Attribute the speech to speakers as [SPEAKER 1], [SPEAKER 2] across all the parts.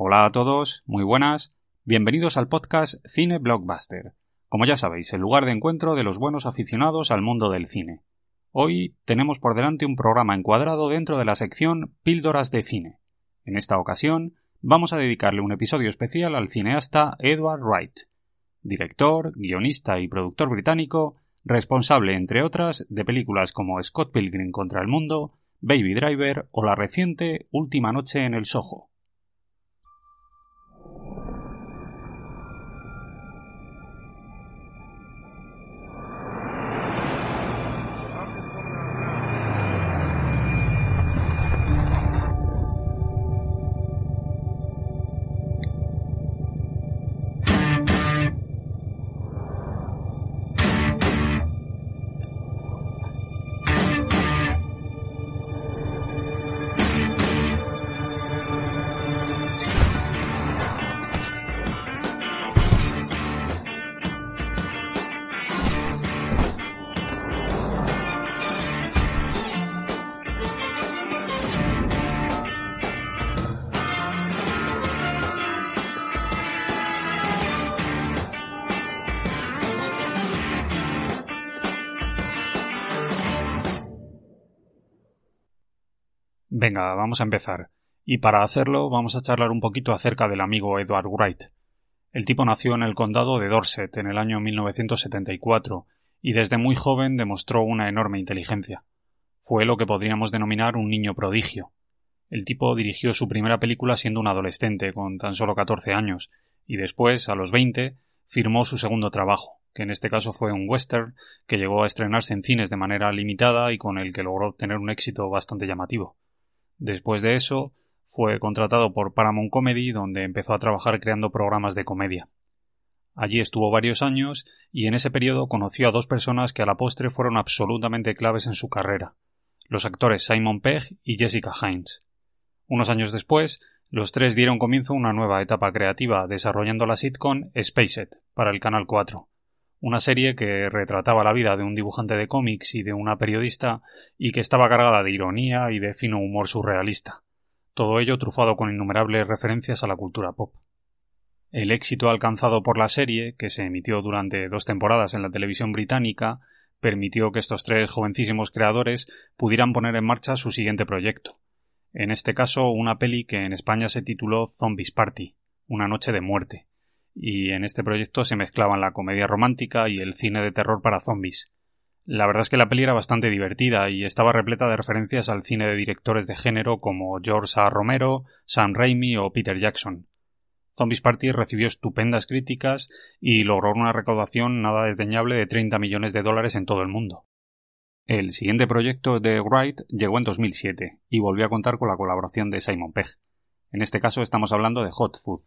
[SPEAKER 1] Hola a todos, muy buenas. Bienvenidos al podcast Cine Blockbuster. Como ya sabéis, el lugar de encuentro de los buenos aficionados al mundo del cine. Hoy tenemos por delante un programa encuadrado dentro de la sección Píldoras de Cine. En esta ocasión, vamos a dedicarle un episodio especial al cineasta Edward Wright, director, guionista y productor británico, responsable, entre otras, de películas como Scott Pilgrim contra el Mundo, Baby Driver o la reciente Última Noche en el Soho. Venga, vamos a empezar. Y para hacerlo vamos a charlar un poquito acerca del amigo Edward Wright. El tipo nació en el condado de Dorset en el año 1974 y desde muy joven demostró una enorme inteligencia. Fue lo que podríamos denominar un niño prodigio. El tipo dirigió su primera película siendo un adolescente, con tan solo 14 años, y después, a los 20, firmó su segundo trabajo, que en este caso fue un western que llegó a estrenarse en cines de manera limitada y con el que logró obtener un éxito bastante llamativo. Después de eso, fue contratado por Paramount Comedy, donde empezó a trabajar creando programas de comedia. Allí estuvo varios años y en ese periodo conoció a dos personas que a la postre fueron absolutamente claves en su carrera, los actores Simon Pegg y Jessica Hines. Unos años después, los tres dieron comienzo a una nueva etapa creativa desarrollando la sitcom Spaced para el Canal 4, una serie que retrataba la vida de un dibujante de cómics y de una periodista y que estaba cargada de ironía y de fino humor surrealista, todo ello trufado con innumerables referencias a la cultura pop. El éxito alcanzado por la serie, que se emitió durante dos temporadas en la televisión británica, permitió que estos tres jovencísimos creadores pudieran poner en marcha su siguiente proyecto, en este caso una peli que en España se tituló Zombies Party, una noche de muerte, y en este proyecto se mezclaban la comedia romántica y el cine de terror para zombies. La verdad es que la peli era bastante divertida y estaba repleta de referencias al cine de directores de género como George A. Romero, Sam Raimi o Peter Jackson. Zombies Party recibió estupendas críticas y logró una recaudación nada desdeñable de 30 millones de dólares en todo el mundo. El siguiente proyecto de Wright llegó en 2007 y volvió a contar con la colaboración de Simon Pegg. En este caso estamos hablando de Hot Food,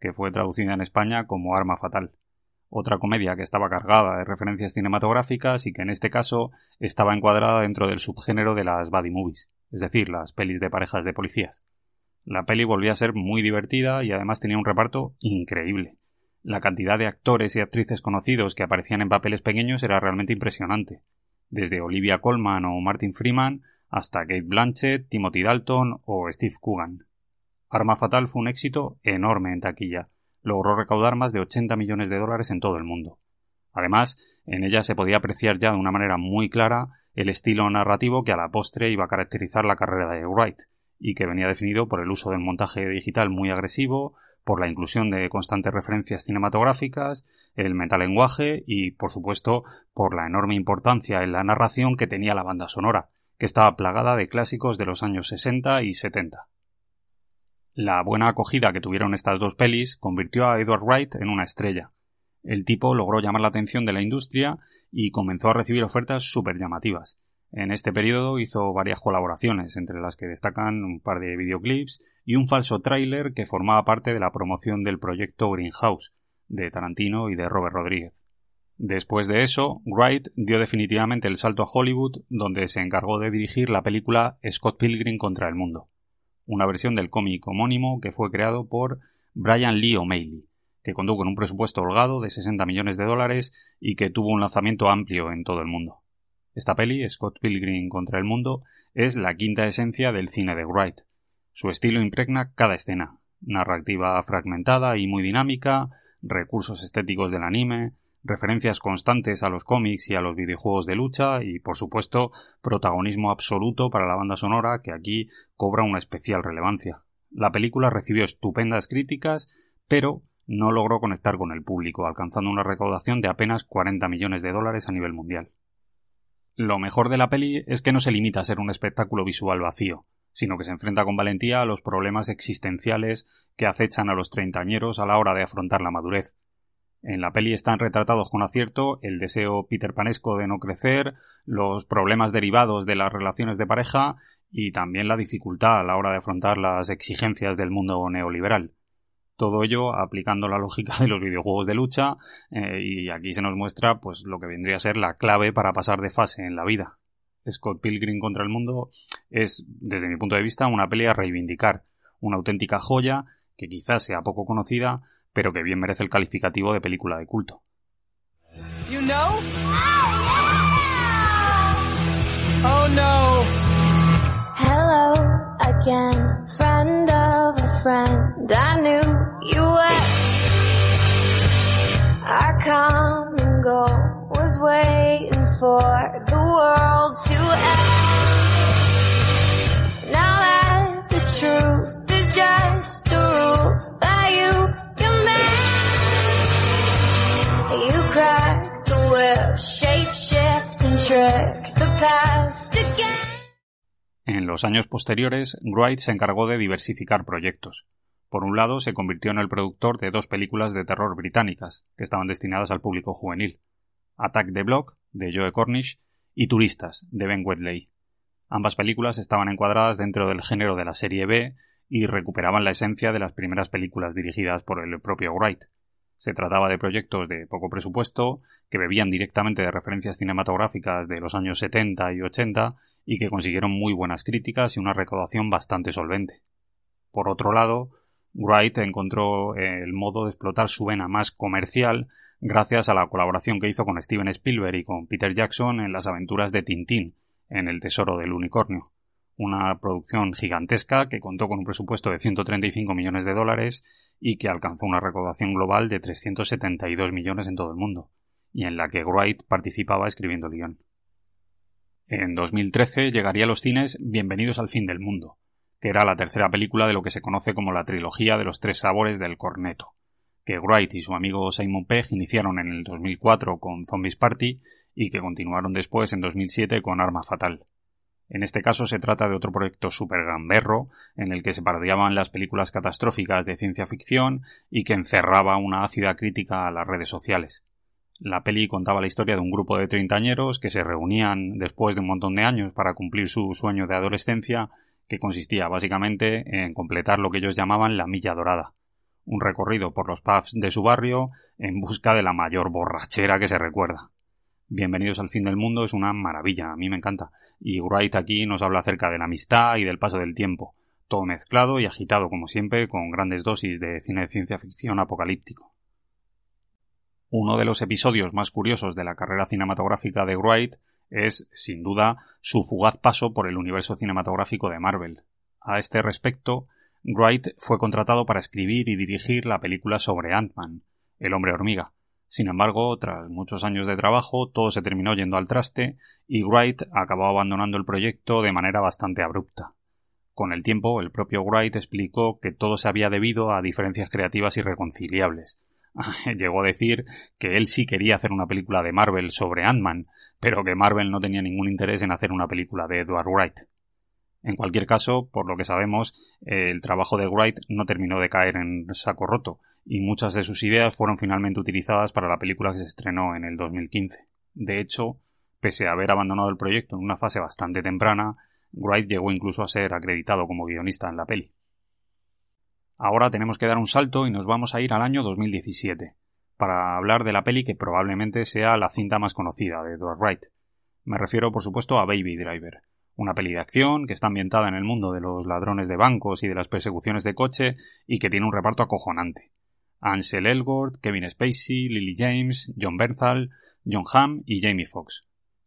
[SPEAKER 1] que fue traducida en España como Arma Fatal. Otra comedia que estaba cargada de referencias cinematográficas y que en este caso estaba encuadrada dentro del subgénero de las buddy movies, es decir, las pelis de parejas de policías. La peli volvía a ser muy divertida y además tenía un reparto increíble. La cantidad de actores y actrices conocidos que aparecían en papeles pequeños era realmente impresionante. Desde Olivia Colman o Martin Freeman hasta Kate Blanchett, Timothy Dalton o Steve Coogan. Arma Fatal fue un éxito enorme en taquilla. Logró recaudar más de 80 millones de dólares en todo el mundo. Además, en ella se podía apreciar ya de una manera muy clara el estilo narrativo que a la postre iba a caracterizar la carrera de Wright, y que venía definido por el uso del montaje digital muy agresivo, por la inclusión de constantes referencias cinematográficas, el metalenguaje y, por supuesto, por la enorme importancia en la narración que tenía la banda sonora, que estaba plagada de clásicos de los años 60 y 70. La buena acogida que tuvieron estas dos pelis convirtió a Edward Wright en una estrella. El tipo logró llamar la atención de la industria y comenzó a recibir ofertas súper llamativas. En este periodo hizo varias colaboraciones, entre las que destacan un par de videoclips y un falso tráiler que formaba parte de la promoción del proyecto Greenhouse, de Tarantino y de Robert Rodríguez. Después de eso, Wright dio definitivamente el salto a Hollywood, donde se encargó de dirigir la película Scott Pilgrim contra el mundo, una versión del cómic homónimo que fue creado por Brian Lee O'Malley, que contó con un presupuesto holgado de 60 millones de dólares y que tuvo un lanzamiento amplio en todo el mundo. Esta peli, Scott Pilgrim contra el mundo, es la quinta esencia del cine de Wright. Su estilo impregna cada escena, narrativa fragmentada y muy dinámica, recursos estéticos del anime, referencias constantes a los cómics y a los videojuegos de lucha y, por supuesto, protagonismo absoluto para la banda sonora que aquí cobra una especial relevancia. La película recibió estupendas críticas, pero no logró conectar con el público, alcanzando una recaudación de apenas 40 millones de dólares a nivel mundial. Lo mejor de la peli es que no se limita a ser un espectáculo visual vacío, sino que se enfrenta con valentía a los problemas existenciales que acechan a los treintañeros a la hora de afrontar la madurez. En la peli están retratados con acierto el deseo peterpanesco de no crecer, los problemas derivados de las relaciones de pareja y también la dificultad a la hora de afrontar las exigencias del mundo neoliberal. Todo ello aplicando la lógica de los videojuegos de lucha eh, y aquí se nos muestra pues lo que vendría a ser la clave para pasar de fase en la vida. Scott Pilgrim contra el mundo es, desde mi punto de vista, una pelea a reivindicar, una auténtica joya que quizás sea poco conocida, pero que bien merece el calificativo de película de culto.
[SPEAKER 2] Oh no. Hello again, friend of a friend. I knew you were. Our common goal was waiting for the world to
[SPEAKER 1] los años posteriores, Wright se encargó de diversificar proyectos. Por un lado, se convirtió en el productor de dos películas de terror británicas, que estaban destinadas al público juvenil. Attack the Block, de Joe Cornish, y Turistas, de Ben Wedley. Ambas películas estaban encuadradas dentro del género de la serie B y recuperaban la esencia de las primeras películas dirigidas por el propio Wright. Se trataba de proyectos de poco presupuesto, que bebían directamente de referencias cinematográficas de los años 70 y 80 y que consiguieron muy buenas críticas y una recaudación bastante solvente. Por otro lado, Wright encontró el modo de explotar su vena más comercial gracias a la colaboración que hizo con Steven Spielberg y con Peter Jackson en las aventuras de Tintín, en El Tesoro del Unicornio, una producción gigantesca que contó con un presupuesto de 135 millones de dólares y que alcanzó una recaudación global de 372 millones en todo el mundo, y en la que Wright participaba escribiendo el guion. En 2013 llegaría a los cines Bienvenidos al fin del mundo, que era la tercera película de lo que se conoce como la trilogía de los tres sabores del corneto, que Wright y su amigo Simon Pegg iniciaron en el 2004 con Zombies Party y que continuaron después en 2007 con Arma Fatal. En este caso se trata de otro proyecto super gamberro en el que se parodiaban las películas catastróficas de ciencia ficción y que encerraba una ácida crítica a las redes sociales. La peli contaba la historia de un grupo de treintañeros que se reunían después de un montón de años para cumplir su sueño de adolescencia que consistía básicamente en completar lo que ellos llamaban la milla dorada, un recorrido por los pubs de su barrio en busca de la mayor borrachera que se recuerda. Bienvenidos al fin del mundo es una maravilla, a mí me encanta, y Wright aquí nos habla acerca de la amistad y del paso del tiempo, todo mezclado y agitado como siempre con grandes dosis de cine de ciencia ficción apocalíptico. Uno de los episodios más curiosos de la carrera cinematográfica de Wright es, sin duda, su fugaz paso por el universo cinematográfico de Marvel. A este respecto, Wright fue contratado para escribir y dirigir la película sobre Ant-Man, el hombre hormiga. Sin embargo, tras muchos años de trabajo, todo se terminó yendo al traste y Wright acabó abandonando el proyecto de manera bastante abrupta. Con el tiempo, el propio Wright explicó que todo se había debido a diferencias creativas irreconciliables. Llegó a decir que él sí quería hacer una película de Marvel sobre Ant-Man, pero que Marvel no tenía ningún interés en hacer una película de Edward Wright. En cualquier caso, por lo que sabemos, el trabajo de Wright no terminó de caer en saco roto, y muchas de sus ideas fueron finalmente utilizadas para la película que se estrenó en el 2015. De hecho, Pese a haber abandonado el proyecto en una fase bastante temprana, Wright llegó incluso a ser acreditado como guionista en la peli. Ahora tenemos que dar un salto y nos vamos a ir al año 2017, para hablar de la peli que probablemente sea la cinta más conocida de Edward Wright. Me refiero, por supuesto, a Baby Driver, una peli de acción que está ambientada en el mundo de los ladrones de bancos y de las persecuciones de coche y que tiene un reparto acojonante. Ansel Elgort, Kevin Spacey, Lily James, John Bernthal, John Hamm y Jamie Foxx.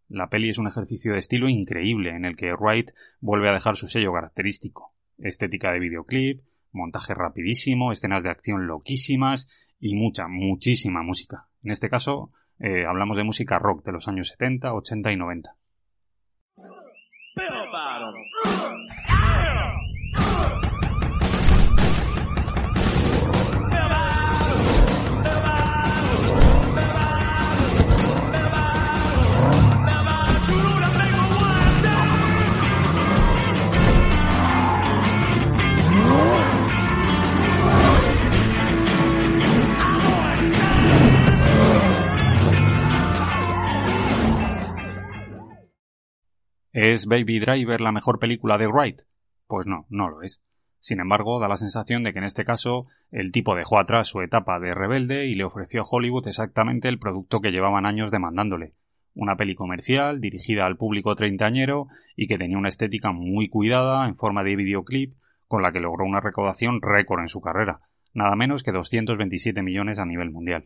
[SPEAKER 1] La peli es un ejercicio de estilo increíble en el que Wright vuelve a dejar su sello característico. Estética de videoclip, montaje rapidísimo, escenas de acción loquísimas y mucha, muchísima música. En este caso, eh, hablamos de música rock de los años 70, 80 y 90. ¿Es Baby Driver la mejor película de Wright? Pues no, no lo es. Sin embargo, da la sensación de que en este caso el tipo dejó atrás su etapa de rebelde y le ofreció a Hollywood exactamente el producto que llevaban años demandándole. Una peli comercial dirigida al público treintañero y que tenía una estética muy cuidada en forma de videoclip con la que logró una recaudación récord en su carrera, nada menos que 227 millones a nivel mundial.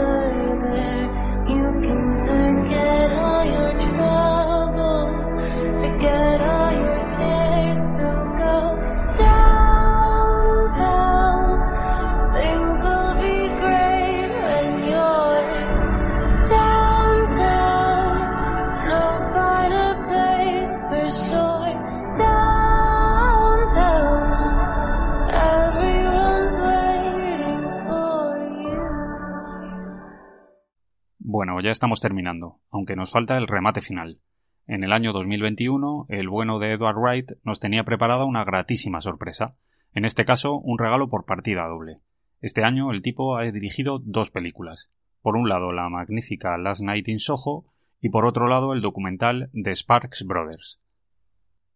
[SPEAKER 1] Ya estamos terminando, aunque nos falta el remate final. En el año 2021, el bueno de Edward Wright nos tenía preparada una gratísima sorpresa. En este caso, un regalo por partida doble. Este año el tipo ha dirigido dos películas. Por un lado, la magnífica Last Night in Soho y por otro lado, el documental The Sparks Brothers.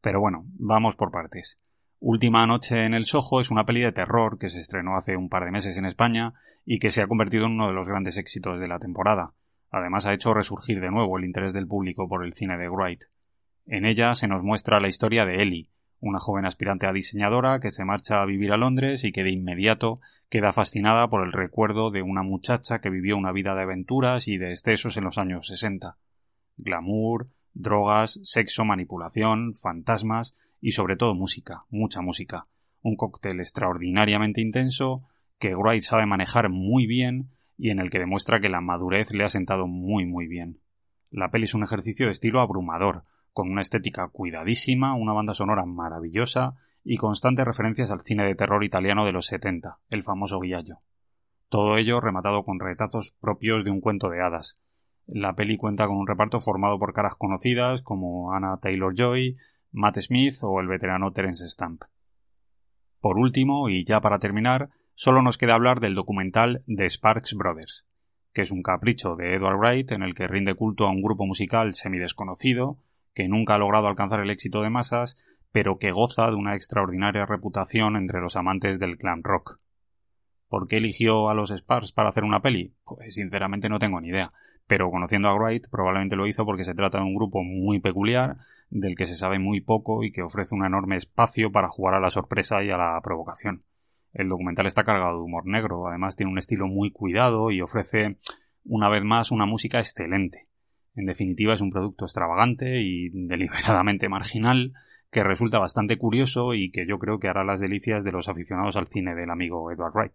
[SPEAKER 1] Pero bueno, vamos por partes. Última noche en el Soho es una peli de terror que se estrenó hace un par de meses en España y que se ha convertido en uno de los grandes éxitos de la temporada. Además ha hecho resurgir de nuevo el interés del público por el cine de Wright. En ella se nos muestra la historia de Ellie, una joven aspirante a diseñadora que se marcha a vivir a Londres y que de inmediato queda fascinada por el recuerdo de una muchacha que vivió una vida de aventuras y de excesos en los años 60. Glamour, drogas, sexo, manipulación, fantasmas y sobre todo música, mucha música. Un cóctel extraordinariamente intenso que Wright sabe manejar muy bien y en el que demuestra que la madurez le ha sentado muy muy bien. La peli es un ejercicio de estilo abrumador, con una estética cuidadísima, una banda sonora maravillosa y constantes referencias al cine de terror italiano de los 70, el famoso Guiallo. Todo ello rematado con retazos propios de un cuento de hadas. La peli cuenta con un reparto formado por caras conocidas como Anna Taylor-Joy, Matt Smith o el veterano Terence Stamp. Por último, y ya para terminar, solo nos queda hablar del documental The Sparks Brothers, que es un capricho de Edward Wright en el que rinde culto a un grupo musical semidesconocido, que nunca ha logrado alcanzar el éxito de masas, pero que goza de una extraordinaria reputación entre los amantes del glam rock. ¿Por qué eligió a los Sparks para hacer una peli? Pues sinceramente no tengo ni idea, pero conociendo a Wright probablemente lo hizo porque se trata de un grupo muy peculiar, del que se sabe muy poco y que ofrece un enorme espacio para jugar a la sorpresa y a la provocación. El documental está cargado de humor negro, además tiene un estilo muy cuidado y ofrece, una vez más, una música excelente. En definitiva, es un producto extravagante y deliberadamente marginal que resulta bastante curioso y que yo creo que hará las delicias de los aficionados al cine del amigo Edward Wright.